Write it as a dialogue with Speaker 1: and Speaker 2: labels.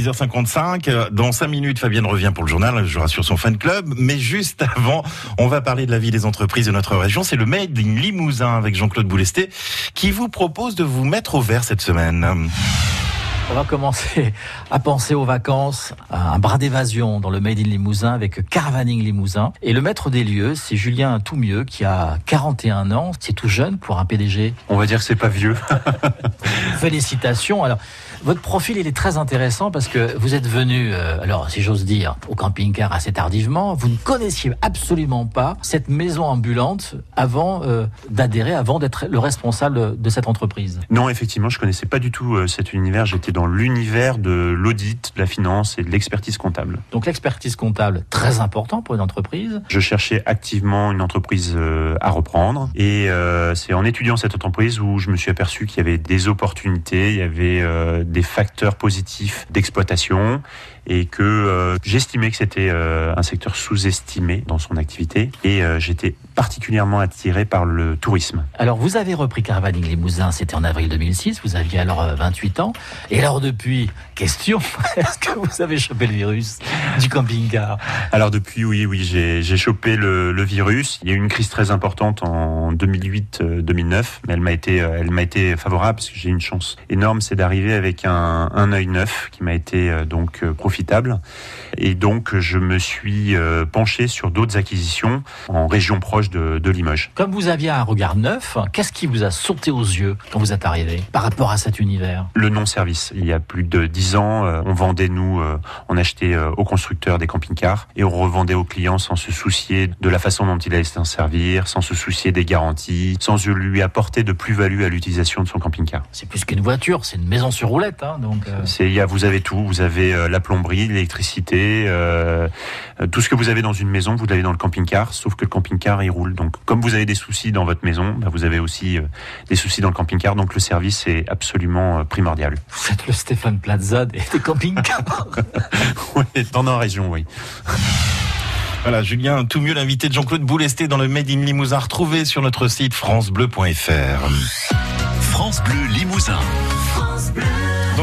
Speaker 1: 6h55. Dans 5 minutes, Fabienne revient pour le journal. Je rassure son fan club. Mais juste avant, on va parler de la vie des entreprises de notre région. C'est le Made in Limousin avec Jean-Claude Boulesté qui vous propose de vous mettre au vert cette semaine.
Speaker 2: On va commencer à penser aux vacances, à un bras d'évasion dans le Made in Limousin avec Caravaning Limousin. Et le maître des lieux, c'est Julien Toumieux qui a 41 ans. C'est tout jeune pour un PDG.
Speaker 3: On va dire que c'est pas vieux.
Speaker 2: Félicitations. Alors, votre profil, il est très intéressant parce que vous êtes venu, euh, alors si j'ose dire, au camping-car assez tardivement. Vous ne connaissiez absolument pas cette maison ambulante avant euh, d'adhérer, avant d'être le responsable de cette entreprise.
Speaker 3: Non, effectivement, je connaissais pas du tout euh, cet univers. J'étais dans l'univers de l'audit, de la finance et de l'expertise comptable.
Speaker 2: Donc l'expertise comptable, très important pour une entreprise.
Speaker 3: Je cherchais activement une entreprise à reprendre et c'est en étudiant cette entreprise où je me suis aperçu qu'il y avait des opportunités, il y avait des facteurs positifs d'exploitation et que euh, j'estimais que c'était euh, un secteur sous-estimé dans son activité et euh, j'étais particulièrement attiré par le tourisme.
Speaker 2: Alors vous avez repris Caravaning Limousin, c'était en avril 2006, vous aviez alors 28 ans et alors depuis, question, est-ce que vous avez chopé le virus du camping-car?
Speaker 3: Alors depuis, oui, oui, j'ai chopé le, le, virus. Il y a eu une crise très importante en 2008-2009, mais elle m'a été, elle m'a été favorable parce que j'ai une chance énorme, c'est d'arriver avec un, un œil neuf qui m'a été donc profitable. Et donc, je me suis euh, penché sur d'autres acquisitions en région proche de, Limoges.
Speaker 2: Comme vous aviez un regard neuf, qu'est-ce qui vous a sauté aux yeux quand vous êtes arrivé par rapport à cet univers?
Speaker 3: Le non-service. Il y a plus de dix ans, euh, on vendait, nous, euh, on achetait aux constructeurs des camping-cars et on revendait aux clients sans se soucier de la façon dont il allait s'en servir, sans se soucier des garanties, sans lui apporter de plus-value à l'utilisation de son camping-car.
Speaker 2: C'est plus qu'une voiture, c'est une maison sur roulette. Hein, donc,
Speaker 3: vous avez tout. Vous avez la plomberie l'électricité, euh, tout ce que vous avez dans une maison, vous l'avez dans le camping-car, sauf que le camping-car, il roule. Donc, comme vous avez des soucis dans votre maison, bah, vous avez aussi euh, des soucis dans le camping-car. Donc, le service est absolument euh, primordial.
Speaker 2: Vous le Stéphane Plaza des, camping-cars.
Speaker 3: oui, dans nos régions, oui.
Speaker 1: Voilà, Julien, tout mieux l'invité de Jean-Claude Boulesté dans le Made in Limousin, retrouvé sur notre site francebleu.fr.
Speaker 4: France Bleu Limousin. France Bleu.